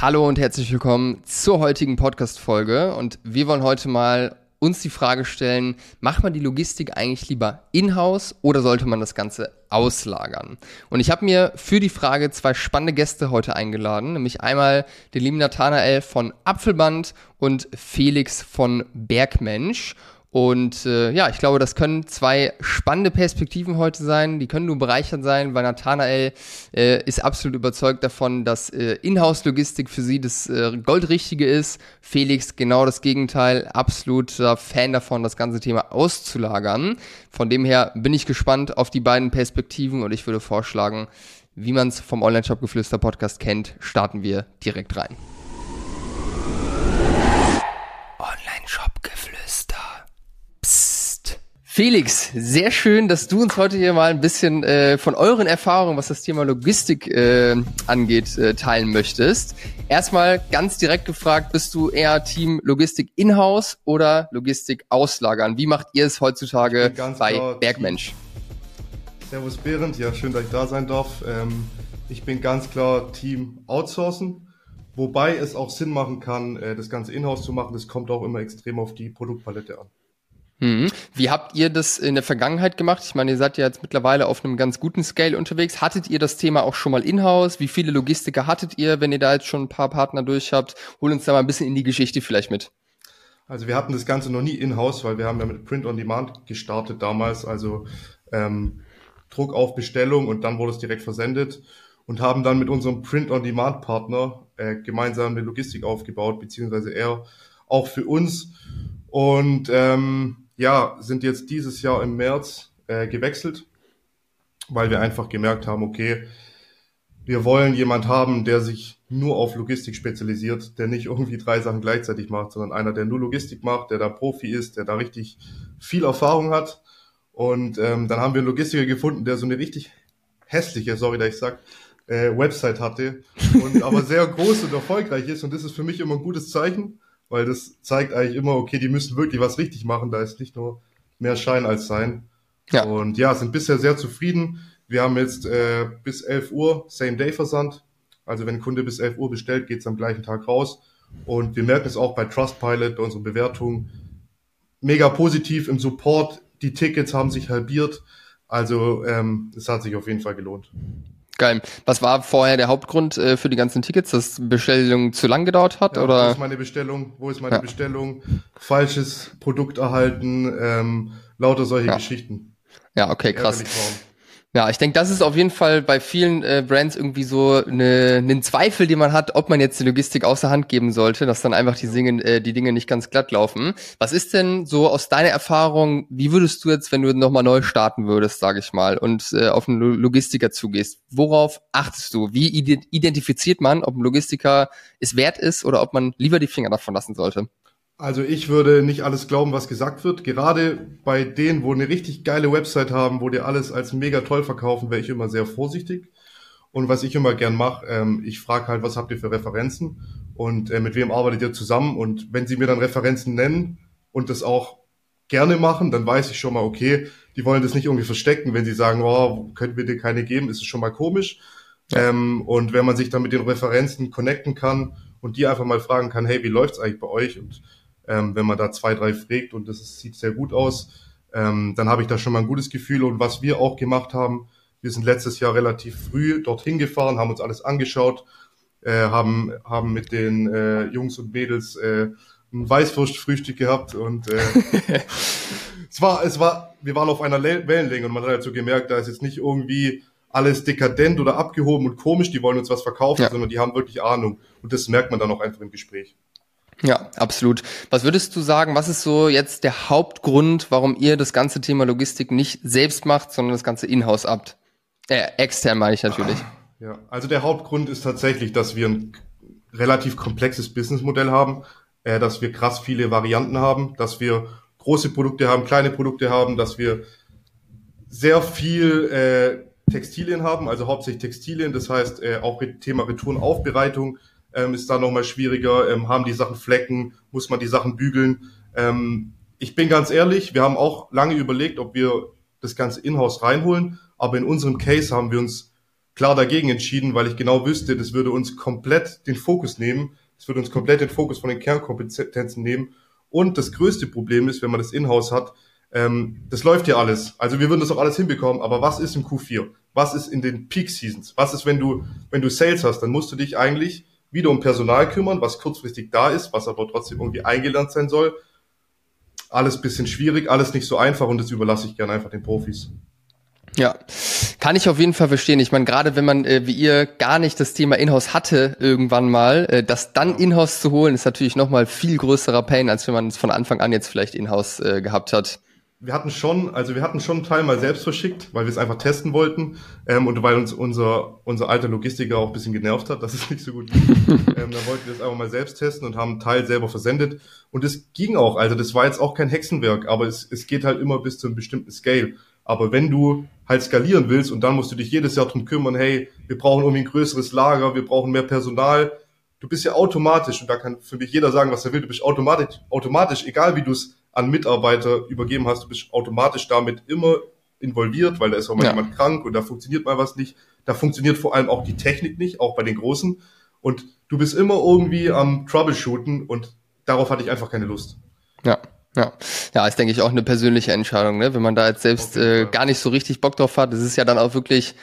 Hallo und herzlich willkommen zur heutigen Podcast-Folge. Und wir wollen heute mal uns die Frage stellen, macht man die Logistik eigentlich lieber in-house oder sollte man das Ganze auslagern? Und ich habe mir für die Frage zwei spannende Gäste heute eingeladen, nämlich einmal den lieben Nathanael von Apfelband und Felix von Bergmensch. Und äh, ja, ich glaube, das können zwei spannende Perspektiven heute sein. Die können nur bereichert sein, weil Nathanael äh, ist absolut überzeugt davon, dass äh, Inhouse-Logistik für sie das äh, Goldrichtige ist. Felix genau das Gegenteil, absoluter Fan davon, das ganze Thema auszulagern. Von dem her bin ich gespannt auf die beiden Perspektiven und ich würde vorschlagen, wie man es vom Online-Shop-Geflüster-Podcast kennt, starten wir direkt rein. Felix, sehr schön, dass du uns heute hier mal ein bisschen äh, von euren Erfahrungen, was das Thema Logistik äh, angeht, äh, teilen möchtest. Erstmal ganz direkt gefragt, bist du eher Team Logistik in-house oder Logistik auslagern? Wie macht ihr es heutzutage bei Bergmensch? Servus Behrend, ja schön, dass ich da sein darf. Ähm, ich bin ganz klar Team Outsourcen, wobei es auch Sinn machen kann, äh, das Ganze in-house zu machen. Das kommt auch immer extrem auf die Produktpalette an. Mhm. Wie habt ihr das in der Vergangenheit gemacht? Ich meine, ihr seid ja jetzt mittlerweile auf einem ganz guten Scale unterwegs. Hattet ihr das Thema auch schon mal in-house? Wie viele Logistiker hattet ihr, wenn ihr da jetzt schon ein paar Partner durch habt? Hol uns da mal ein bisschen in die Geschichte vielleicht mit. Also wir hatten das Ganze noch nie in-house, weil wir haben ja mit Print on Demand gestartet damals, also ähm, Druck auf Bestellung und dann wurde es direkt versendet und haben dann mit unserem Print on Demand Partner äh, gemeinsam eine Logistik aufgebaut, beziehungsweise er auch für uns. Und ähm, ja, sind jetzt dieses Jahr im März äh, gewechselt, weil wir einfach gemerkt haben, okay, wir wollen jemand haben, der sich nur auf Logistik spezialisiert, der nicht irgendwie drei Sachen gleichzeitig macht, sondern einer, der nur Logistik macht, der da Profi ist, der da richtig viel Erfahrung hat. Und ähm, dann haben wir einen Logistiker gefunden, der so eine richtig hässliche, sorry, dass ich sag, äh, Website hatte und aber sehr groß und erfolgreich ist. Und das ist für mich immer ein gutes Zeichen, weil das zeigt eigentlich immer, okay, die müssen wirklich was richtig machen. Da ist nicht nur mehr Schein als Sein. Ja. Und ja, sind bisher sehr zufrieden. Wir haben jetzt äh, bis 11 Uhr Same-Day-Versand. Also wenn ein Kunde bis 11 Uhr bestellt, geht's am gleichen Tag raus. Und wir merken es auch bei Trustpilot, bei unseren Bewertungen. Mega positiv im Support. Die Tickets haben sich halbiert. Also ähm, es hat sich auf jeden Fall gelohnt. Geil. Was war vorher der Hauptgrund äh, für die ganzen Tickets, dass Bestellung zu lang gedauert hat? Ja, oder? Wo ist meine Bestellung? Wo ist meine ja. Bestellung? Falsches Produkt erhalten, ähm, lauter solche ja. Geschichten. Ja, okay, krass. Ja, ich denke, das ist auf jeden Fall bei vielen äh, Brands irgendwie so eine, einen Zweifel, den man hat, ob man jetzt die Logistik außer Hand geben sollte, dass dann einfach die, Dinge, äh, die Dinge nicht ganz glatt laufen. Was ist denn so aus deiner Erfahrung, wie würdest du jetzt, wenn du nochmal neu starten würdest, sage ich mal, und äh, auf einen Logistiker zugehst, worauf achtest du? Wie identifiziert man, ob ein Logistiker es wert ist oder ob man lieber die Finger davon lassen sollte? Also ich würde nicht alles glauben, was gesagt wird. Gerade bei denen, wo eine richtig geile Website haben, wo die alles als mega toll verkaufen, wäre ich immer sehr vorsichtig. Und was ich immer gern mache, ähm, ich frage halt, was habt ihr für Referenzen und äh, mit wem arbeitet ihr zusammen? Und wenn sie mir dann Referenzen nennen und das auch gerne machen, dann weiß ich schon mal, okay, die wollen das nicht irgendwie verstecken. Wenn sie sagen, oh, könnten wir dir keine geben, ist es schon mal komisch. Ja. Ähm, und wenn man sich dann mit den Referenzen connecten kann und die einfach mal fragen kann, hey, wie läuft's eigentlich bei euch? Und ähm, wenn man da zwei, drei fragt und das ist, sieht sehr gut aus, ähm, dann habe ich da schon mal ein gutes Gefühl. Und was wir auch gemacht haben, wir sind letztes Jahr relativ früh dorthin gefahren, haben uns alles angeschaut, äh, haben, haben mit den äh, Jungs und Mädels äh, ein Weißwurstfrühstück gehabt und äh, es war, es war, wir waren auf einer Wellenlänge und man hat halt so gemerkt, da ist jetzt nicht irgendwie alles dekadent oder abgehoben und komisch, die wollen uns was verkaufen, ja. sondern die haben wirklich Ahnung und das merkt man dann auch einfach im Gespräch. Ja, absolut. Was würdest du sagen, was ist so jetzt der Hauptgrund, warum ihr das ganze Thema Logistik nicht selbst macht, sondern das ganze in-house habt? Äh, extern meine ich natürlich. Ja, also der Hauptgrund ist tatsächlich, dass wir ein relativ komplexes Businessmodell haben, äh, dass wir krass viele Varianten haben, dass wir große Produkte haben, kleine Produkte haben, dass wir sehr viel äh, Textilien haben, also hauptsächlich Textilien, das heißt äh, auch Thema Retourenaufbereitung, ähm, ist da nochmal schwieriger. Ähm, haben die Sachen Flecken? Muss man die Sachen bügeln? Ähm, ich bin ganz ehrlich, wir haben auch lange überlegt, ob wir das Ganze in-house reinholen, aber in unserem Case haben wir uns klar dagegen entschieden, weil ich genau wüsste, das würde uns komplett den Fokus nehmen. Das würde uns komplett den Fokus von den Kernkompetenzen nehmen. Und das größte Problem ist, wenn man das Inhouse hat, ähm, das läuft ja alles. Also wir würden das auch alles hinbekommen. Aber was ist im Q4? Was ist in den Peak Seasons? Was ist, wenn du, wenn du Sales hast? Dann musst du dich eigentlich wieder um Personal kümmern, was kurzfristig da ist, was aber trotzdem irgendwie eingelernt sein soll. Alles bisschen schwierig, alles nicht so einfach und das überlasse ich gerne einfach den Profis. Ja, kann ich auf jeden Fall verstehen. Ich meine, gerade wenn man äh, wie ihr gar nicht das Thema Inhouse hatte irgendwann mal, äh, das dann Inhouse zu holen, ist natürlich nochmal viel größerer Pain, als wenn man es von Anfang an jetzt vielleicht Inhouse äh, gehabt hat. Wir hatten schon, also wir hatten schon einen Teil mal selbst verschickt, weil wir es einfach testen wollten ähm, und weil uns unser unser alter Logistiker auch ein bisschen genervt hat, dass es nicht so gut lief. ähm, da wollten wir es einfach mal selbst testen und haben einen Teil selber versendet und es ging auch. Also das war jetzt auch kein Hexenwerk, aber es, es geht halt immer bis zu einem bestimmten Scale. Aber wenn du halt skalieren willst und dann musst du dich jedes Jahr drum kümmern, hey, wir brauchen irgendwie ein größeres Lager, wir brauchen mehr Personal, du bist ja automatisch, und da kann für mich jeder sagen, was er will, du bist automatisch, automatisch, egal wie du es an Mitarbeiter übergeben hast, du bist automatisch damit immer involviert, weil da ist auch mal ja. jemand krank und da funktioniert mal was nicht. Da funktioniert vor allem auch die Technik nicht, auch bei den Großen. Und du bist immer irgendwie am Troubleshooten und darauf hatte ich einfach keine Lust. Ja. Ja, ja, ist denke ich auch eine persönliche Entscheidung, ne? Wenn man da jetzt selbst äh, gar nicht so richtig Bock drauf hat, das ist ja dann auch wirklich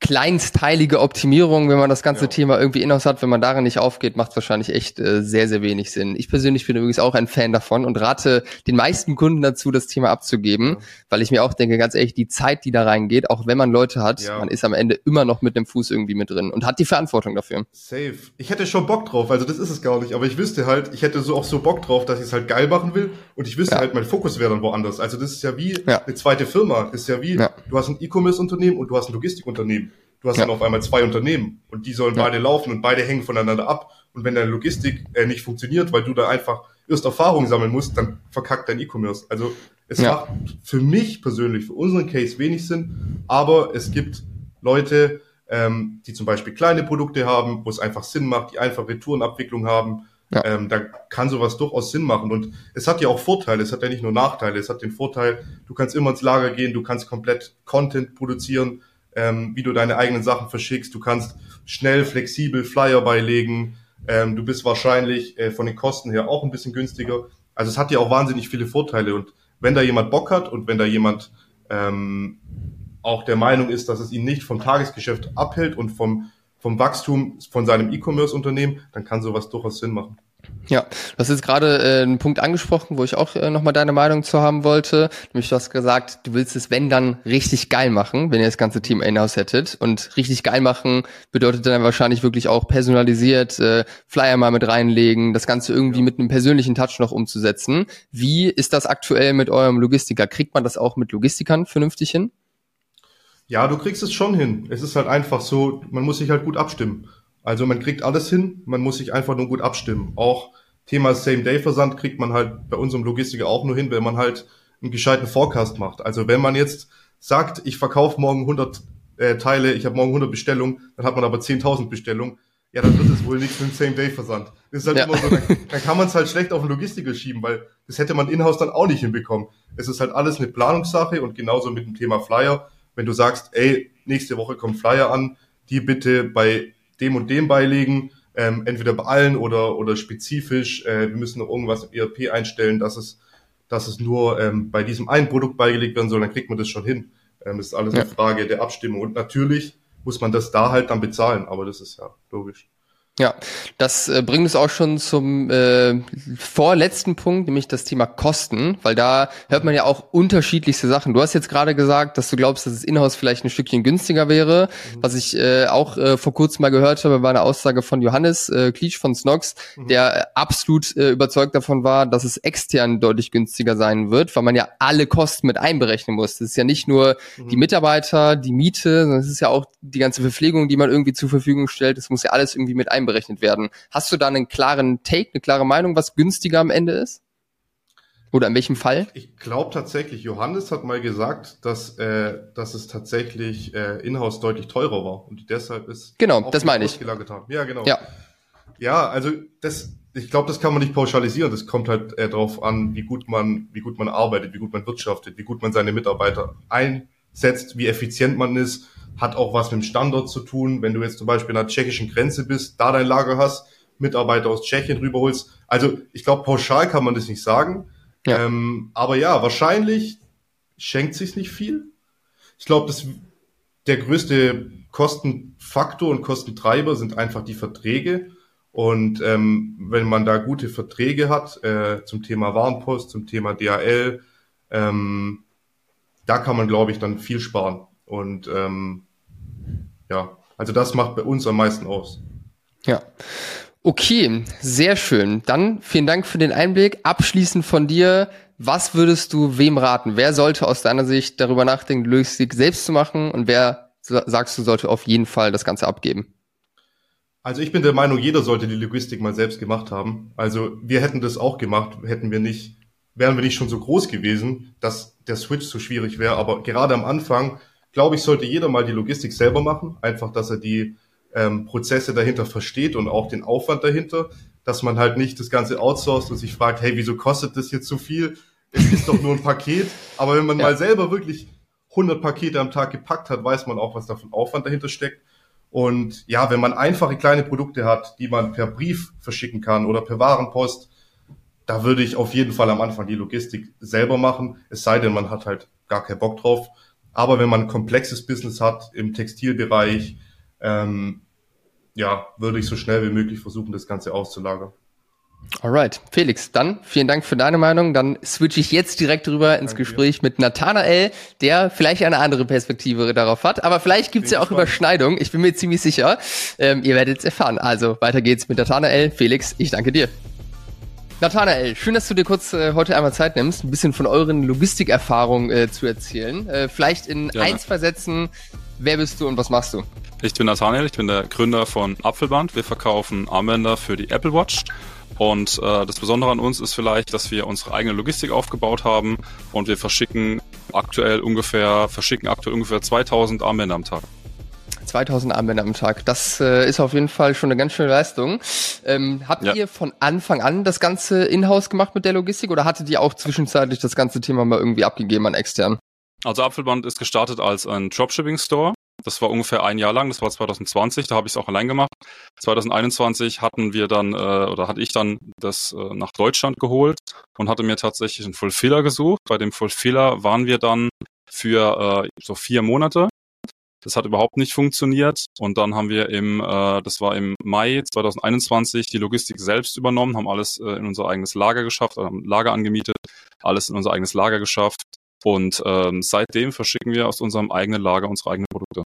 kleinsteilige Optimierung, wenn man das ganze ja. Thema irgendwie inhouse hat, wenn man darin nicht aufgeht, macht es wahrscheinlich echt äh, sehr, sehr wenig Sinn. Ich persönlich bin übrigens auch ein Fan davon und rate den meisten Kunden dazu, das Thema abzugeben, ja. weil ich mir auch denke, ganz ehrlich, die Zeit, die da reingeht, auch wenn man Leute hat, ja. man ist am Ende immer noch mit dem Fuß irgendwie mit drin und hat die Verantwortung dafür. Safe. Ich hätte schon Bock drauf, also das ist es gar nicht, aber ich wüsste halt, ich hätte so auch so Bock drauf, dass ich es halt geil machen will und ich wüsste halt, mein Fokus wäre dann woanders. Also das ist ja wie eine zweite Firma. Das ist ja wie, du hast ein E-Commerce-Unternehmen und du hast ein Logistikunternehmen. Du hast ja. dann auf einmal zwei Unternehmen und die sollen ja. beide laufen und beide hängen voneinander ab. Und wenn deine Logistik äh, nicht funktioniert, weil du da einfach erst Erfahrung sammeln musst, dann verkackt dein E-Commerce. Also es ja. macht für mich persönlich, für unseren Case wenig Sinn, aber es gibt Leute, ähm, die zum Beispiel kleine Produkte haben, wo es einfach Sinn macht, die einfach Retourenabwicklung haben. Ja. Ähm, da kann sowas durchaus Sinn machen. Und es hat ja auch Vorteile, es hat ja nicht nur Nachteile. Es hat den Vorteil, du kannst immer ins Lager gehen, du kannst komplett Content produzieren, ähm, wie du deine eigenen Sachen verschickst. Du kannst schnell, flexibel Flyer beilegen. Ähm, du bist wahrscheinlich äh, von den Kosten her auch ein bisschen günstiger. Also es hat ja auch wahnsinnig viele Vorteile. Und wenn da jemand Bock hat und wenn da jemand ähm, auch der Meinung ist, dass es ihn nicht vom Tagesgeschäft abhält und vom, vom Wachstum von seinem E-Commerce-Unternehmen, dann kann sowas durchaus Sinn machen. Ja, du hast jetzt gerade äh, einen Punkt angesprochen, wo ich auch äh, nochmal deine Meinung zu haben wollte. Nämlich du hast gesagt, du willst es, wenn dann, richtig geil machen, wenn ihr das ganze Team in-house hättet. Und richtig geil machen bedeutet dann wahrscheinlich wirklich auch personalisiert, äh, Flyer mal mit reinlegen, das Ganze irgendwie ja. mit einem persönlichen Touch noch umzusetzen. Wie ist das aktuell mit eurem Logistiker? Kriegt man das auch mit Logistikern vernünftig hin? Ja, du kriegst es schon hin. Es ist halt einfach so, man muss sich halt gut abstimmen. Also man kriegt alles hin, man muss sich einfach nur gut abstimmen. Auch Thema Same-Day-Versand kriegt man halt bei unserem Logistiker auch nur hin, wenn man halt einen gescheiten Forecast macht. Also wenn man jetzt sagt, ich verkaufe morgen 100 äh, Teile, ich habe morgen 100 Bestellungen, dann hat man aber 10.000 Bestellungen, ja, dann wird es wohl nichts mit dem Same-Day-Versand. Das ist halt ja. immer so, dann, dann kann man es halt schlecht auf den Logistiker schieben, weil das hätte man in-house dann auch nicht hinbekommen. Es ist halt alles eine Planungssache und genauso mit dem Thema Flyer. Wenn du sagst, ey, nächste Woche kommt Flyer an, die bitte bei dem und dem beilegen, ähm, entweder bei allen oder, oder spezifisch. Äh, wir müssen noch irgendwas im ERP einstellen, dass es, dass es nur ähm, bei diesem einen Produkt beigelegt werden soll, dann kriegt man das schon hin. Ähm, das ist alles ja. eine Frage der Abstimmung. Und natürlich muss man das da halt dann bezahlen, aber das ist ja logisch. Ja, das äh, bringt es auch schon zum äh, vorletzten Punkt, nämlich das Thema Kosten, weil da hört man ja auch unterschiedlichste Sachen. Du hast jetzt gerade gesagt, dass du glaubst, dass es Inhouse vielleicht ein Stückchen günstiger wäre. Mhm. Was ich äh, auch äh, vor kurzem mal gehört habe, war eine Aussage von Johannes äh, Klitsch von Snox, mhm. der äh, absolut äh, überzeugt davon war, dass es extern deutlich günstiger sein wird, weil man ja alle Kosten mit einberechnen muss. Das ist ja nicht nur mhm. die Mitarbeiter, die Miete, sondern es ist ja auch die ganze Verpflegung, die man irgendwie zur Verfügung stellt. Das muss ja alles irgendwie mit einberechnen einberechnet werden. Hast du da einen klaren Take, eine klare Meinung, was günstiger am Ende ist? Oder in welchem Fall? Ich glaube tatsächlich, Johannes hat mal gesagt, dass, äh, dass es tatsächlich äh, in-house deutlich teurer war und deshalb ist genau, das meine ich. Ja, genau. Ja, ja also das, ich glaube, das kann man nicht pauschalisieren. Das kommt halt äh, darauf an, wie gut man, wie gut man arbeitet, wie gut man wirtschaftet, wie gut man seine Mitarbeiter einsetzt, wie effizient man ist hat auch was mit dem Standort zu tun. Wenn du jetzt zum Beispiel an der tschechischen Grenze bist, da dein Lager hast, Mitarbeiter aus Tschechien rüberholst. Also ich glaube, pauschal kann man das nicht sagen. Ja. Ähm, aber ja, wahrscheinlich schenkt sich nicht viel. Ich glaube, dass der größte Kostenfaktor und Kostentreiber sind einfach die Verträge. Und ähm, wenn man da gute Verträge hat äh, zum Thema Warenpost, zum Thema DHL, ähm, da kann man, glaube ich, dann viel sparen. Und ähm, ja, also das macht bei uns am meisten aus. Ja. Okay, sehr schön. Dann vielen Dank für den Einblick. Abschließend von dir, was würdest du wem raten? Wer sollte aus deiner Sicht darüber nachdenken, Logistik selbst zu machen und wer sagst du, sollte auf jeden Fall das Ganze abgeben? Also ich bin der Meinung, jeder sollte die Logistik mal selbst gemacht haben. Also wir hätten das auch gemacht, hätten wir nicht, wären wir nicht schon so groß gewesen, dass der Switch so schwierig wäre. Aber gerade am Anfang, glaube ich, sollte jeder mal die Logistik selber machen. Einfach, dass er die ähm, Prozesse dahinter versteht und auch den Aufwand dahinter, dass man halt nicht das Ganze outsourced und sich fragt, hey, wieso kostet das jetzt so viel? Es ist doch nur ein Paket. Aber wenn man ja. mal selber wirklich 100 Pakete am Tag gepackt hat, weiß man auch, was da für ein Aufwand dahinter steckt. Und ja, wenn man einfache kleine Produkte hat, die man per Brief verschicken kann oder per Warenpost, da würde ich auf jeden Fall am Anfang die Logistik selber machen, es sei denn, man hat halt gar keinen Bock drauf. Aber wenn man ein komplexes Business hat im Textilbereich, ähm, ja, würde ich so schnell wie möglich versuchen, das Ganze auszulagern. Alright, Felix, dann vielen Dank für deine Meinung. Dann switche ich jetzt direkt rüber ins Danke Gespräch dir. mit Nathanael, der vielleicht eine andere Perspektive darauf hat, aber vielleicht gibt's ja auch spannend. Überschneidungen. Ich bin mir ziemlich sicher. Ähm, ihr werdet es erfahren. Also weiter geht's mit Nathanael. Felix, ich danke dir. Nathanael, schön, dass du dir kurz äh, heute einmal Zeit nimmst, ein bisschen von euren Logistikerfahrungen äh, zu erzählen. Äh, vielleicht in Gerne. ein, zwei Sätzen, wer bist du und was machst du? Ich bin Nathanael, ich bin der Gründer von Apfelband. Wir verkaufen Armbänder für die Apple Watch. Und äh, das Besondere an uns ist vielleicht, dass wir unsere eigene Logistik aufgebaut haben und wir verschicken aktuell ungefähr, verschicken aktuell ungefähr 2000 Armbänder am Tag. 2000 Armbänder am Tag. Das äh, ist auf jeden Fall schon eine ganz schöne Leistung. Ähm, habt ja. ihr von Anfang an das Ganze in-house gemacht mit der Logistik oder hattet ihr auch zwischenzeitlich das ganze Thema mal irgendwie abgegeben an extern? Also Apfelband ist gestartet als ein Dropshipping-Store das war ungefähr ein Jahr lang, das war 2020, da habe ich es auch allein gemacht. 2021 hatten wir dann, äh, oder hatte ich dann das äh, nach Deutschland geholt und hatte mir tatsächlich einen Fulfiller gesucht. Bei dem Fulfiller waren wir dann für äh, so vier Monate. Das hat überhaupt nicht funktioniert. Und dann haben wir im, äh, das war im Mai 2021, die Logistik selbst übernommen, haben alles äh, in unser eigenes Lager geschafft, haben Lager angemietet, alles in unser eigenes Lager geschafft. Und ähm, seitdem verschicken wir aus unserem eigenen Lager unsere eigenen Produkte.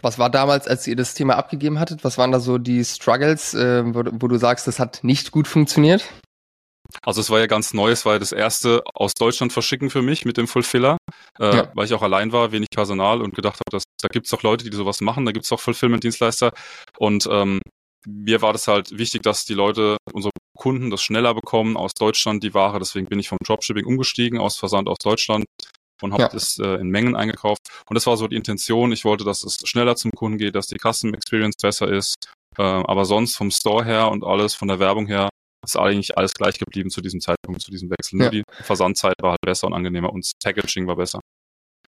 Was war damals, als ihr das Thema abgegeben hattet? Was waren da so die Struggles, äh, wo, wo, du sagst, das hat nicht gut funktioniert? Also es war ja ganz neu, es war ja das erste aus Deutschland verschicken für mich mit dem Fulfiller, äh, ja. weil ich auch allein war, wenig Personal und gedacht habe, dass, da gibt's doch Leute, die sowas machen, da gibt's doch Fulfillment-Dienstleister und ähm, mir war das halt wichtig, dass die Leute, unsere Kunden das schneller bekommen aus Deutschland, die Ware. Deswegen bin ich vom Dropshipping umgestiegen, aus Versand aus Deutschland und habe ja. das äh, in Mengen eingekauft. Und das war so die Intention. Ich wollte, dass es schneller zum Kunden geht, dass die Custom Experience besser ist. Äh, aber sonst vom Store her und alles von der Werbung her ist eigentlich alles gleich geblieben zu diesem Zeitpunkt, zu diesem Wechsel. Ja. Nur die Versandzeit war halt besser und angenehmer und das Packaging war besser.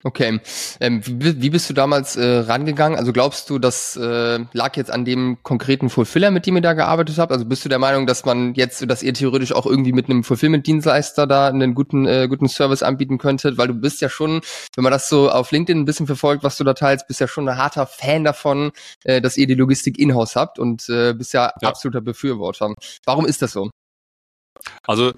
Okay. Ähm, wie, bist du damals äh, rangegangen? Also glaubst du, das äh, lag jetzt an dem konkreten Fulfiller, mit dem ihr da gearbeitet habt? Also bist du der Meinung, dass man jetzt, dass ihr theoretisch auch irgendwie mit einem Fulfillment-Dienstleister da einen guten, äh, guten Service anbieten könntet? Weil du bist ja schon, wenn man das so auf LinkedIn ein bisschen verfolgt, was du da teilst, bist ja schon ein harter Fan davon, äh, dass ihr die Logistik in-house habt und äh, bist ja, ja absoluter Befürworter. Warum ist das so? Also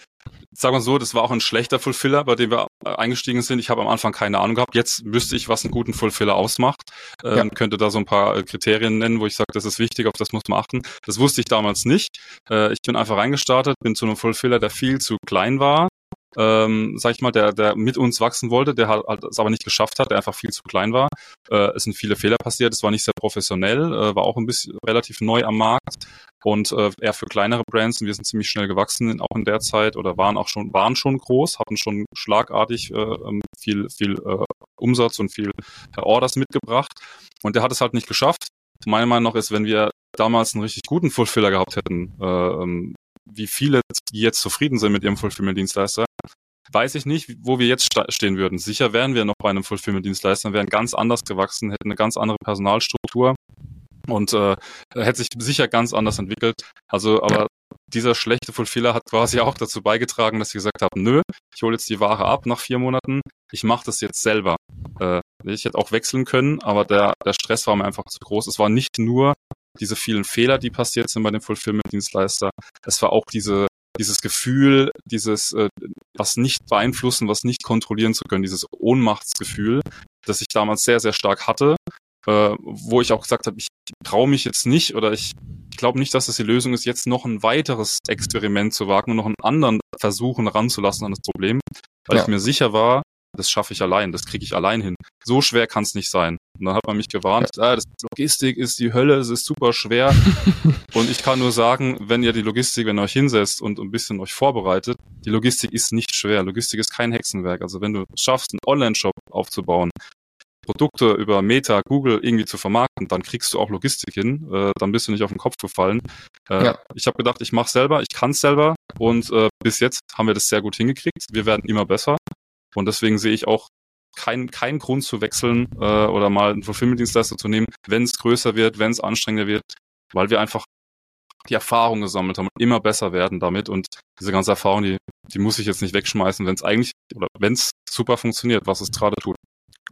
sagen wir so, das war auch ein schlechter Fulfiller, bei dem wir eingestiegen sind. Ich habe am Anfang keine Ahnung gehabt. Jetzt wüsste ich, was einen guten Fulfiller ausmacht. Ähm, ja. Könnte da so ein paar äh, Kriterien nennen, wo ich sage, das ist wichtig, auf das muss man achten. Das wusste ich damals nicht. Äh, ich bin einfach reingestartet, bin zu einem Fulfiller, der viel zu klein war, ähm, sag ich mal, der, der mit uns wachsen wollte, der halt, halt es aber nicht geschafft hat, der einfach viel zu klein war. Äh, es sind viele Fehler passiert, es war nicht sehr professionell, äh, war auch ein bisschen relativ neu am Markt und äh, eher für kleinere Brands. Und wir sind ziemlich schnell gewachsen, auch in der Zeit oder waren auch schon, waren schon groß, hatten schon schlagartig äh, ähm, viel, viel äh, Umsatz und viel äh, Orders mitgebracht. Und der hat es halt nicht geschafft. Meiner Meinung nach ist, wenn wir damals einen richtig guten Fulfiller gehabt hätten, äh, ähm, wie viele, jetzt zufrieden sind mit ihrem Fulfillment-Dienstleister, weiß ich nicht, wo wir jetzt stehen würden. Sicher wären wir noch bei einem Fulfillment-Dienstleister, wären ganz anders gewachsen, hätten eine ganz andere Personalstruktur und äh, hätte sich sicher ganz anders entwickelt. Also, aber dieser schlechte Fulfiller hat quasi auch dazu beigetragen, dass sie gesagt haben, nö, ich hole jetzt die Ware ab nach vier Monaten, ich mache das jetzt selber. Äh, ich hätte auch wechseln können, aber der, der Stress war mir einfach zu groß. Es war nicht nur diese vielen Fehler, die passiert sind bei dem Fulfillment-Dienstleister, es war auch diese dieses Gefühl, dieses äh, was nicht beeinflussen, was nicht kontrollieren zu können, dieses Ohnmachtsgefühl, das ich damals sehr, sehr stark hatte, äh, wo ich auch gesagt habe, ich traue mich jetzt nicht oder ich, ich glaube nicht, dass das die Lösung ist, jetzt noch ein weiteres Experiment zu wagen und noch einen anderen versuchen ranzulassen an das Problem, weil ja. ich mir sicher war, das schaffe ich allein, das kriege ich allein hin. So schwer kann es nicht sein. Und dann hat man mich gewarnt, ah, das Logistik ist die Hölle, es ist super schwer. und ich kann nur sagen, wenn ihr die Logistik, wenn ihr euch hinsetzt und ein bisschen euch vorbereitet, die Logistik ist nicht schwer. Logistik ist kein Hexenwerk. Also wenn du schaffst, einen Online-Shop aufzubauen, Produkte über Meta, Google irgendwie zu vermarkten, dann kriegst du auch Logistik hin, äh, dann bist du nicht auf den Kopf gefallen. Äh, ja. Ich habe gedacht, ich mache selber, ich kann selber und äh, bis jetzt haben wir das sehr gut hingekriegt. Wir werden immer besser und deswegen sehe ich auch keinen kein Grund zu wechseln äh, oder mal einen Fulfillment-Dienstleister zu nehmen, wenn es größer wird, wenn es anstrengender wird, weil wir einfach die Erfahrung gesammelt haben und immer besser werden damit und diese ganze Erfahrung, die, die muss ich jetzt nicht wegschmeißen, wenn es eigentlich oder wenn es super funktioniert, was es gerade tut.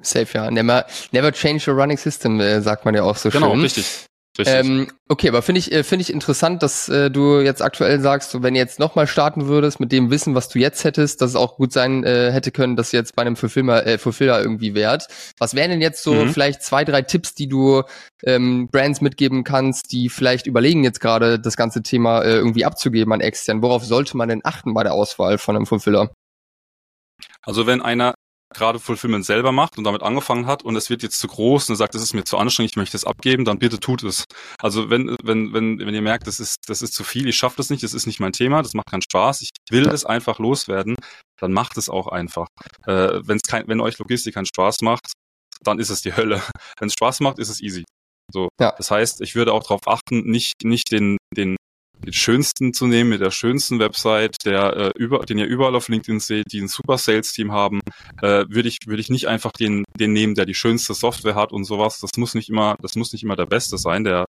Safe, ja. Never, never change a running system, äh, sagt man ja auch so genau, schön. Genau, richtig. Ähm, okay, aber finde ich, äh, finde ich interessant, dass äh, du jetzt aktuell sagst, so, wenn du jetzt nochmal starten würdest mit dem Wissen, was du jetzt hättest, dass es auch gut sein äh, hätte können, dass du jetzt bei einem Fulfiller, äh, Fulfiller irgendwie wärt. Was wären denn jetzt so mhm. vielleicht zwei, drei Tipps, die du ähm, Brands mitgeben kannst, die vielleicht überlegen jetzt gerade das ganze Thema äh, irgendwie abzugeben an extern? Worauf sollte man denn achten bei der Auswahl von einem Fulfiller? Also wenn einer gerade Fulfillment selber macht und damit angefangen hat und es wird jetzt zu groß und er sagt, das ist mir zu anstrengend, ich möchte es abgeben, dann bitte tut es. Also wenn, wenn, wenn, wenn ihr merkt, das ist, das ist zu viel, ich schaffe das nicht, das ist nicht mein Thema, das macht keinen Spaß, ich will es einfach loswerden, dann macht es auch einfach. Äh, wenn's kein, wenn euch Logistik keinen Spaß macht, dann ist es die Hölle. Wenn es Spaß macht, ist es easy. So. Ja. Das heißt, ich würde auch darauf achten, nicht, nicht den, den den schönsten zu nehmen, mit der schönsten Website, der äh, über, den ihr überall auf LinkedIn seht, die ein super Sales-Team haben, äh, würde ich würde ich nicht einfach den den nehmen, der die schönste Software hat und sowas. Das muss nicht immer das muss nicht immer der Beste sein, der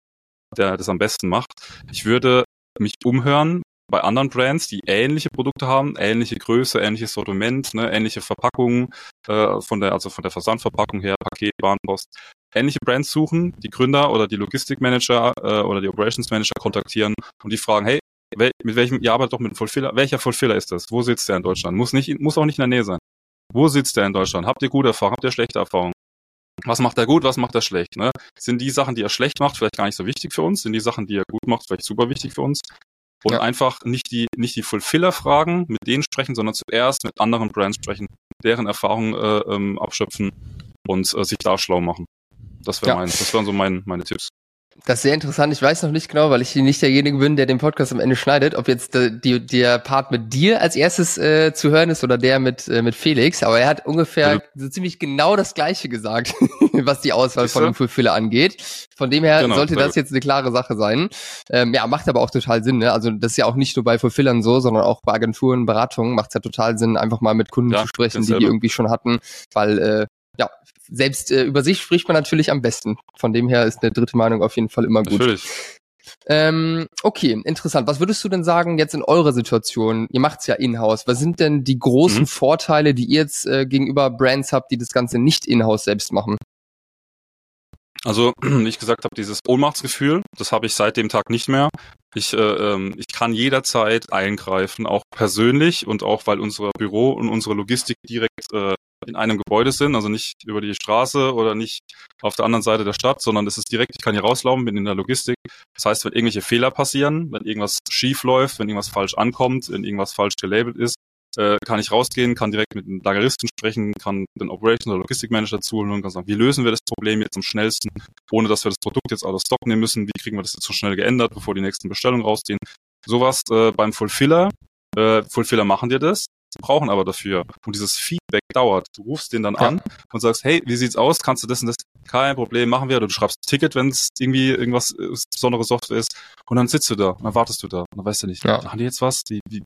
der das am besten macht. Ich würde mich umhören bei anderen Brands, die ähnliche Produkte haben, ähnliche Größe, ähnliches Sortiment, ne, ähnliche Verpackungen äh, von der also von der Versandverpackung her, Paket, Bahnpost, ähnliche Brands suchen, die Gründer oder die Logistikmanager äh, oder die Operations Manager kontaktieren und die fragen, hey, wel mit welchem, ihr arbeitet doch mit einem Fulfiller, welcher Fulfiller ist das? Wo sitzt der in Deutschland? Muss nicht, muss auch nicht in der Nähe sein. Wo sitzt der in Deutschland? Habt ihr gute Erfahrungen? Habt ihr schlechte Erfahrungen? Was macht er gut, was macht er schlecht? Ne? Sind die Sachen, die er schlecht macht, vielleicht gar nicht so wichtig für uns? Sind die Sachen, die er gut macht, vielleicht super wichtig für uns? Und ja. einfach nicht die, nicht die Fulfiller fragen, mit denen sprechen, sondern zuerst mit anderen Brands sprechen, deren Erfahrungen äh, ähm, abschöpfen und äh, sich da schlau machen. Das, wär ja. mein, das wären so mein, meine Tipps. Das ist sehr interessant. Ich weiß noch nicht genau, weil ich nicht derjenige bin, der den Podcast am Ende schneidet, ob jetzt der, die, der Part mit dir als erstes äh, zu hören ist oder der mit, äh, mit Felix. Aber er hat ungefähr ja. so ziemlich genau das Gleiche gesagt, was die Auswahl von einem Fulfiller angeht. Von dem her genau, sollte das gut. jetzt eine klare Sache sein. Ähm, ja, macht aber auch total Sinn. Ne? Also das ist ja auch nicht nur bei Fulfillern so, sondern auch bei Agenturen, Beratungen macht es ja total Sinn, einfach mal mit Kunden ja, zu sprechen, die die irgendwie schon hatten, weil äh, ja, selbst äh, über sich spricht man natürlich am besten. Von dem her ist eine dritte Meinung auf jeden Fall immer gut. Natürlich. Ähm, okay, interessant. Was würdest du denn sagen jetzt in eurer Situation? Ihr macht's ja in-house. Was sind denn die großen mhm. Vorteile, die ihr jetzt äh, gegenüber Brands habt, die das Ganze nicht in-house selbst machen? Also, wie ich gesagt habe, dieses Ohnmachtsgefühl, das habe ich seit dem Tag nicht mehr. Ich, äh, ähm, ich kann jederzeit eingreifen, auch persönlich und auch weil unser Büro und unsere Logistik direkt äh, in einem Gebäude sind, also nicht über die Straße oder nicht auf der anderen Seite der Stadt, sondern es ist direkt, ich kann hier rauslaufen, bin in der Logistik. Das heißt, wenn irgendwelche Fehler passieren, wenn irgendwas schief läuft, wenn irgendwas falsch ankommt, wenn irgendwas falsch gelabelt ist, äh, kann ich rausgehen, kann direkt mit einem Lageristen sprechen, kann den Operation oder Logistikmanager zuholen und kann sagen, wie lösen wir das Problem jetzt am schnellsten, ohne dass wir das Produkt jetzt out of stock nehmen müssen, wie kriegen wir das jetzt so schnell geändert, bevor die nächsten Bestellungen rausgehen. Sowas äh, beim Fulfiller. Äh, Fulfiller machen dir das, brauchen aber dafür. Und dieses Feedback dauert. Du rufst den dann ja. an und sagst, hey, wie sieht's aus? Kannst du das und das? Kein Problem, machen wir. Oder du schreibst ein Ticket, wenn es irgendwie irgendwas äh, besondere Software ist. Und dann sitzt du da und dann wartest du da. Und dann weißt du nicht, ja. machen die jetzt was? Die, die,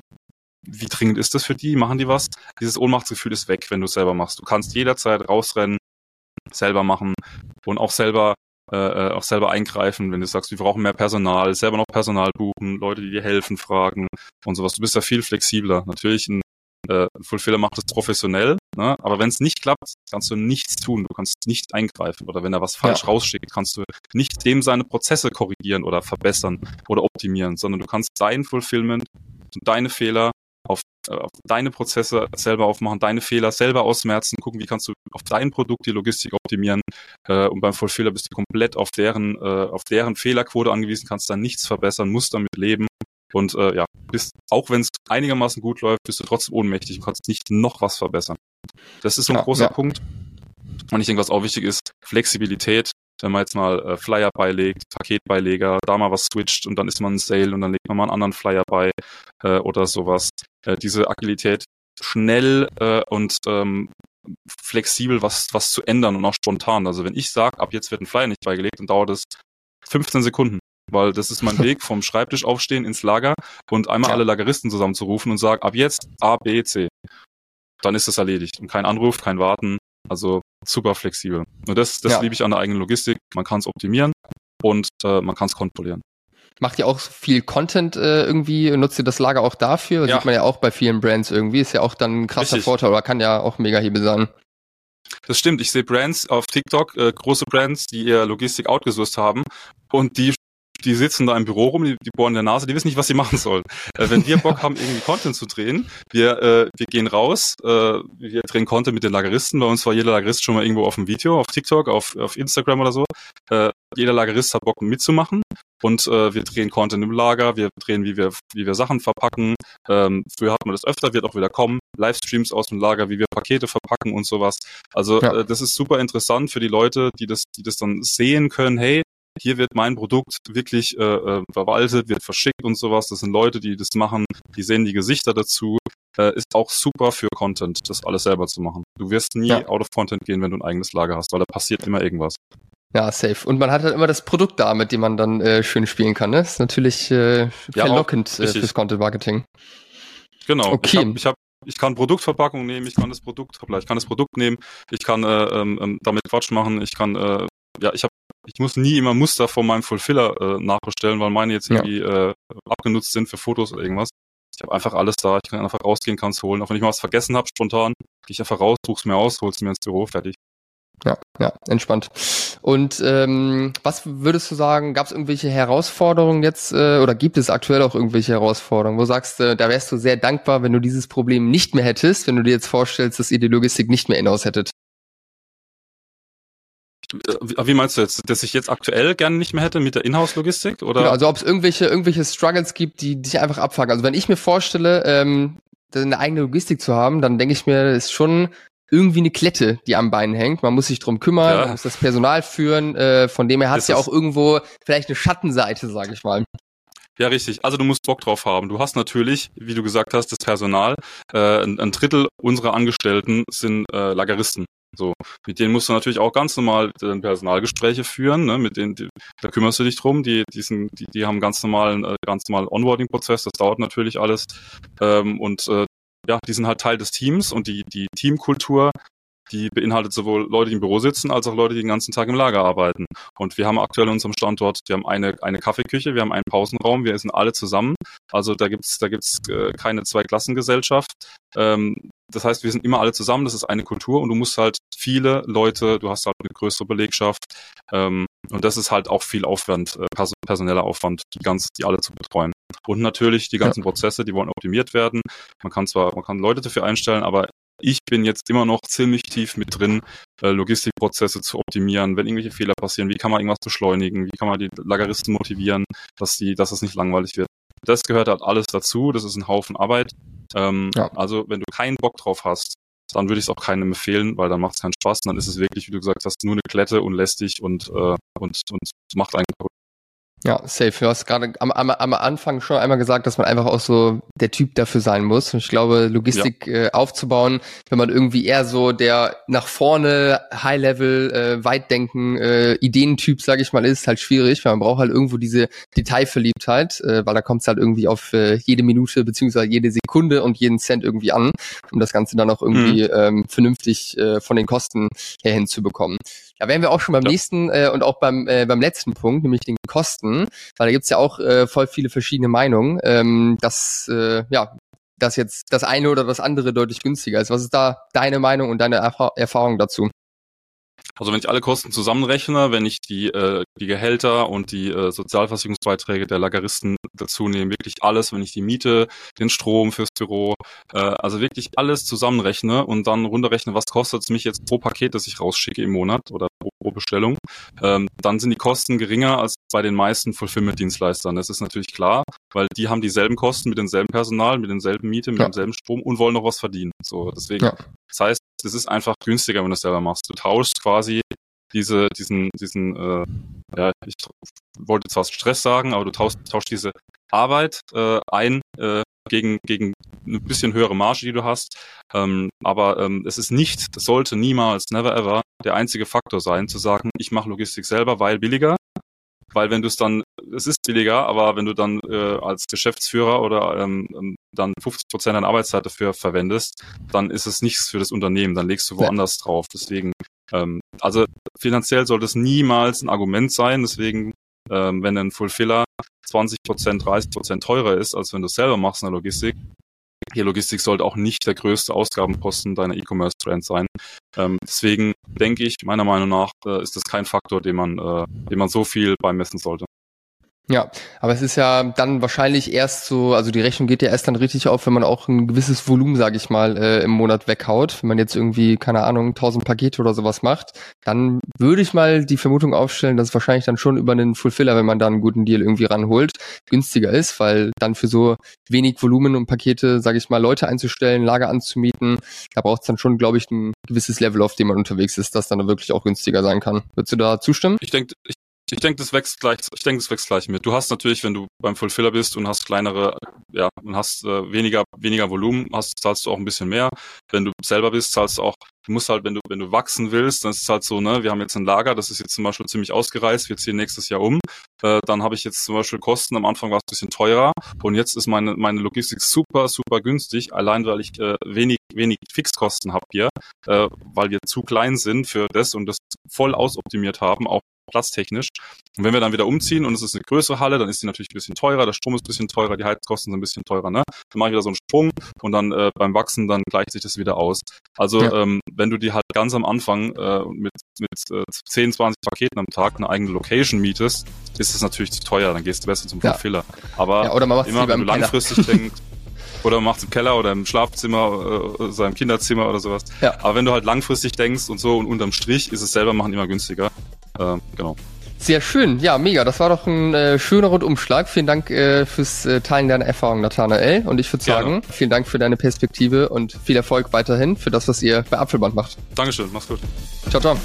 wie dringend ist das für die? Machen die was? Dieses Ohnmachtsgefühl ist weg, wenn du es selber machst. Du kannst jederzeit rausrennen, selber machen und auch selber äh, äh, auch selber eingreifen, wenn du sagst, wir brauchen mehr Personal, selber noch Personal buchen, Leute, die dir helfen, fragen und sowas. Du bist ja viel flexibler. Natürlich ein äh, Fulfiller macht es professionell, ne? aber wenn es nicht klappt, kannst du nichts tun, du kannst nicht eingreifen oder wenn er was falsch ja. rausschickt, kannst du nicht dem seine Prozesse korrigieren oder verbessern oder optimieren, sondern du kannst dein Fulfillment und deine Fehler auf, äh, auf deine Prozesse selber aufmachen, deine Fehler selber ausmerzen, gucken, wie kannst du auf dein Produkt die Logistik optimieren. Äh, und beim Fulfiller bist du komplett auf deren, äh, auf deren Fehlerquote angewiesen, kannst da nichts verbessern, musst damit leben. Und äh, ja, bist, auch wenn es einigermaßen gut läuft, bist du trotzdem ohnmächtig und kannst nicht noch was verbessern. Das ist so ein ja, großer ja. Punkt. Und ich denke, was auch wichtig ist, Flexibilität wenn man jetzt mal äh, Flyer beilegt, Paketbeileger, da mal was switcht und dann ist man ein Sale und dann legt man mal einen anderen Flyer bei äh, oder sowas. Äh, diese Agilität schnell äh, und ähm, flexibel was, was zu ändern und auch spontan. Also wenn ich sage, ab jetzt wird ein Flyer nicht beigelegt, dann dauert es 15 Sekunden. Weil das ist mein Weg vom Schreibtisch aufstehen ins Lager und einmal ja. alle Lageristen zusammenzurufen und sagen, ab jetzt A, B, C. Dann ist es erledigt. Und kein Anruf, kein Warten. Also super flexibel. Und das, das ja. liebe ich an der eigenen Logistik. Man kann es optimieren und äh, man kann es kontrollieren. Macht ihr auch viel Content äh, irgendwie? Nutzt ihr das Lager auch dafür? Ja. Sieht man ja auch bei vielen Brands irgendwie. Ist ja auch dann ein krasser Richtig. Vorteil oder kann ja auch mega Hebel sein. Das stimmt. Ich sehe Brands auf TikTok, äh, große Brands, die ihr Logistik outgesourced haben und die die sitzen da im Büro rum, die, die bohren in der Nase, die wissen nicht, was sie machen sollen. Äh, wenn wir Bock haben, irgendwie Content zu drehen, wir, äh, wir gehen raus, äh, wir drehen Content mit den Lageristen. Bei uns war jeder Lagerist schon mal irgendwo auf dem Video, auf TikTok, auf, auf Instagram oder so. Äh, jeder Lagerist hat Bock mitzumachen und äh, wir drehen Content im Lager, wir drehen, wie wir, wie wir Sachen verpacken. Ähm, früher hat man das öfter, wird auch wieder kommen. Livestreams aus dem Lager, wie wir Pakete verpacken und sowas. Also ja. äh, das ist super interessant für die Leute, die das, die das dann sehen können. Hey, hier wird mein Produkt wirklich äh, äh, verwaltet, wird verschickt und sowas. Das sind Leute, die das machen, die sehen die Gesichter dazu. Äh, ist auch super für Content, das alles selber zu machen. Du wirst nie ja. out of Content gehen, wenn du ein eigenes Lager hast, weil da passiert immer irgendwas. Ja, safe. Und man hat halt immer das Produkt da, mit dem man dann äh, schön spielen kann. Ne? Ist natürlich äh, verlockend ja, äh, fürs Content Marketing. Genau. Okay. Ich, hab, ich, hab, ich kann Produktverpackung nehmen, ich kann das Produkt, ich kann das Produkt nehmen, ich kann äh, ähm, ähm damit Quatsch machen, ich kann äh, ja, ich habe ich muss nie immer Muster von meinem Fulfiller äh, nachbestellen, weil meine jetzt irgendwie ja. äh, abgenutzt sind für Fotos oder irgendwas. Ich habe einfach alles da, ich kann einfach rausgehen, kann es holen. Auch wenn ich mal was vergessen habe, spontan, gehe ich einfach raus, such's mir aus, hol's mir ins Büro, fertig. Ja, ja, entspannt. Und ähm, was würdest du sagen, gab es irgendwelche Herausforderungen jetzt äh, oder gibt es aktuell auch irgendwelche Herausforderungen, wo sagst du, da wärst du sehr dankbar, wenn du dieses Problem nicht mehr hättest, wenn du dir jetzt vorstellst, dass ihr die Logistik nicht mehr in-house hättet? Wie meinst du jetzt, dass ich jetzt aktuell gerne nicht mehr hätte mit der Inhouse-Logistik? Oder? Genau, also ob es irgendwelche, irgendwelche Struggles gibt, die dich einfach abfangen. Also wenn ich mir vorstelle, ähm, eine eigene Logistik zu haben, dann denke ich mir, das ist schon irgendwie eine Klette, die am Bein hängt. Man muss sich drum kümmern, ja. man muss das Personal führen. Äh, von dem her hat es ja auch irgendwo vielleicht eine Schattenseite, sage ich mal. Ja, richtig. Also du musst Bock drauf haben. Du hast natürlich, wie du gesagt hast, das Personal. Äh, ein, ein Drittel unserer Angestellten sind äh, Lageristen. So, mit denen musst du natürlich auch ganz normal äh, Personalgespräche führen, ne? mit denen, die, da kümmerst du dich drum, die, die, sind, die, die haben ganz normalen, äh, ganz normalen Onboarding-Prozess, das dauert natürlich alles. Ähm, und äh, ja, die sind halt Teil des Teams und die, die Teamkultur, die beinhaltet sowohl Leute, die im Büro sitzen, als auch Leute, die den ganzen Tag im Lager arbeiten. Und wir haben aktuell in unserem Standort, wir haben eine, eine Kaffeeküche, wir haben einen Pausenraum, wir sind alle zusammen. Also da gibt's da gibt's äh, keine Zweiklassengesellschaft. Ähm, das heißt, wir sind immer alle zusammen, das ist eine Kultur und du musst halt viele Leute, du hast halt eine größere Belegschaft ähm, und das ist halt auch viel Aufwand, äh, personeller Aufwand, die ganz, die alle zu betreuen. Und natürlich die ganzen ja. Prozesse, die wollen optimiert werden. Man kann zwar, man kann Leute dafür einstellen, aber ich bin jetzt immer noch ziemlich tief mit drin, äh, Logistikprozesse zu optimieren, wenn irgendwelche Fehler passieren, wie kann man irgendwas beschleunigen, wie kann man die Lageristen motivieren, dass die, dass es nicht langweilig wird. Das gehört halt alles dazu, das ist ein Haufen Arbeit. Ähm, ja. Also wenn du keinen Bock drauf hast, dann würde ich es auch keinem empfehlen, weil dann macht es keinen Spaß. Dann ist es wirklich, wie du gesagt hast, nur eine Klette und lästig und, äh, und, und macht einen Ja, safe. Du hast gerade am, am, am Anfang schon einmal gesagt, dass man einfach auch so der Typ dafür sein muss. Und ich glaube, Logistik ja. äh, aufzubauen, wenn man irgendwie eher so der nach vorne, High-Level, äh, Weitdenken, äh, Ideentyp, sage ich mal, ist, halt schwierig, weil man braucht halt irgendwo diese Detailverliebtheit, äh, weil da kommt es halt irgendwie auf äh, jede Minute beziehungsweise jede Sekunde und jeden Cent irgendwie an, um das Ganze dann auch irgendwie mhm. ähm, vernünftig äh, von den Kosten her hinzubekommen. Da wären wir auch schon beim ja. nächsten äh, und auch beim, äh, beim letzten Punkt, nämlich den Kosten, weil da gibt's ja auch äh, voll viele verschiedene Meinungen, ähm, dass äh, ja, dass jetzt das eine oder das andere deutlich günstiger ist. Was ist da deine Meinung und deine Erf Erfahrung dazu? Also wenn ich alle Kosten zusammenrechne, wenn ich die, äh, die Gehälter und die äh, Sozialversicherungsbeiträge der Lageristen dazu nehme, wirklich alles, wenn ich die Miete, den Strom fürs Büro, äh, also wirklich alles zusammenrechne und dann runterrechne, was kostet es mich jetzt pro Paket, das ich rausschicke im Monat oder pro, pro Bestellung, ähm, dann sind die Kosten geringer als bei den meisten Fulfillment-Dienstleistern. Das ist natürlich klar, weil die haben dieselben Kosten mit demselben Personal, mit denselben Miete, mit ja. demselben Strom und wollen noch was verdienen. So, deswegen. Ja. Das heißt, es ist einfach günstiger, wenn du es selber machst. Du tauschst quasi diese, diesen, diesen, äh, ja, ich wollte zwar Stress sagen, aber du tauschst, tauschst diese Arbeit äh, ein äh, gegen, gegen eine bisschen höhere Marge, die du hast. Ähm, aber ähm, es ist nicht, das sollte niemals, never ever, der einzige Faktor sein, zu sagen, ich mache Logistik selber, weil billiger. Weil wenn du es dann, es ist billiger, aber wenn du dann äh, als Geschäftsführer oder ähm, ähm dann 50 Prozent deiner Arbeitszeit dafür verwendest, dann ist es nichts für das Unternehmen, dann legst du woanders drauf. Deswegen, ähm, also finanziell sollte es niemals ein Argument sein. Deswegen, ähm, wenn ein Fulfiller 20 Prozent, 30 Prozent teurer ist, als wenn du selber machst in der Logistik, hier Logistik sollte auch nicht der größte Ausgabenposten deiner E-Commerce-Trend sein. Ähm, deswegen denke ich, meiner Meinung nach, äh, ist das kein Faktor, den man, äh, den man so viel beimessen sollte. Ja, aber es ist ja dann wahrscheinlich erst so, also die Rechnung geht ja erst dann richtig auf, wenn man auch ein gewisses Volumen, sage ich mal, äh, im Monat weghaut. Wenn man jetzt irgendwie, keine Ahnung, 1000 Pakete oder sowas macht, dann würde ich mal die Vermutung aufstellen, dass es wahrscheinlich dann schon über einen Fulfiller, wenn man da einen guten Deal irgendwie ranholt, günstiger ist, weil dann für so wenig Volumen und Pakete, sage ich mal, Leute einzustellen, Lager anzumieten, da braucht es dann schon, glaube ich, ein gewisses Level, auf dem man unterwegs ist, das dann wirklich auch günstiger sein kann. Würdest du da zustimmen? Ich denke, ich ich denke, das wächst gleich, ich denke, das wächst gleich mit. Du hast natürlich, wenn du beim Fulfiller bist und hast kleinere, ja, und hast äh, weniger, weniger Volumen, hast, zahlst du auch ein bisschen mehr. Wenn du selber bist, zahlst du auch, du musst halt, wenn du, wenn du wachsen willst, dann ist es halt so, ne, wir haben jetzt ein Lager, das ist jetzt zum Beispiel ziemlich ausgereist, wir ziehen nächstes Jahr um. Äh, dann habe ich jetzt zum Beispiel Kosten, am Anfang war es ein bisschen teurer und jetzt ist meine, meine Logistik super, super günstig, allein weil ich äh, wenig, wenig Fixkosten habe hier, äh, weil wir zu klein sind für das und das voll ausoptimiert haben, auch platztechnisch. Und wenn wir dann wieder umziehen und es ist eine größere Halle, dann ist die natürlich ein bisschen teurer, der Strom ist ein bisschen teurer, die Heizkosten sind ein bisschen teurer, ne? Dann mache ich wieder so einen Sprung und dann äh, beim Wachsen, dann gleicht sich das wieder aus. Also ja. ähm, wenn du die halt ganz am Anfang äh, mit, mit äh, 10, 20 Paketen am Tag eine eigene Location mietest, ist es natürlich zu teuer, dann gehst du besser zum ja. Fulfiller. Aber ja, oder immer, wenn du langfristig denkst, oder macht es im Keller oder im Schlafzimmer, äh, seinem Kinderzimmer oder sowas. Ja. Aber wenn du halt langfristig denkst und so und unterm Strich ist es selber machen immer günstiger. Äh, genau. Sehr schön, ja, mega. Das war doch ein äh, schöner Rundumschlag. Vielen Dank äh, fürs äh, Teilen deiner Erfahrungen, Nathanael. Und ich würde sagen, vielen Dank für deine Perspektive und viel Erfolg weiterhin für das, was ihr bei Apfelband macht. Dankeschön, mach's gut. Ciao, ciao.